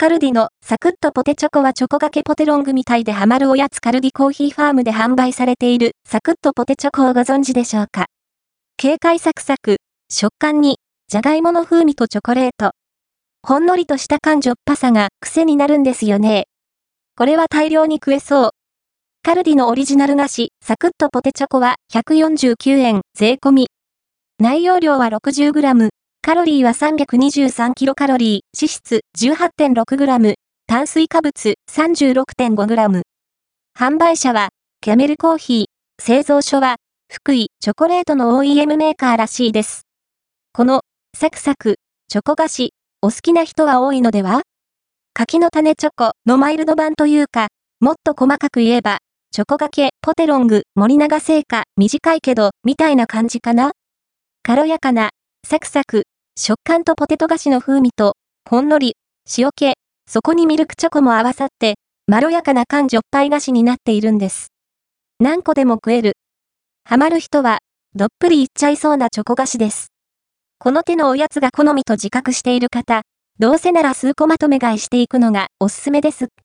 カルディのサクッとポテチョコはチョコがけポテロングみたいでハマるおやつカルディコーヒーファームで販売されているサクッとポテチョコをご存知でしょうか？軽快サクサク、食感に、じゃがいもの風味とチョコレート。ほんのりとした感じょっぱさが癖になるんですよね。これは大量に食えそう。カルディのオリジナル菓子、サクッとポテチョコは149円税込み。内容量は 60g、カロリーは323キロカロリー、脂質 18.6g、炭水化物 36.5g。販売者は、キャメルコーヒー、製造所は、福井チョコレートの OEM メーカーらしいです。この、サクサク、チョコ菓子、お好きな人は多いのでは？柿の種チョコのマイルド版というか、もっと細かく言えば、チョコがけ、ポテロング、森永製菓、短いけど、みたいな感じかな？軽やかな、サクサク、食感とポテト菓子の風味と、ほんのり、塩気、そこにミルクチョコも合わさって、まろやかな感じょっぱい菓子になっているんです。何個でも食える。ハマる人は、どっぷりいっちゃいそうなチョコ菓子です。この手のおやつが好みと自覚している方、どうせなら数個まとめ買いしていくのがおすすめです。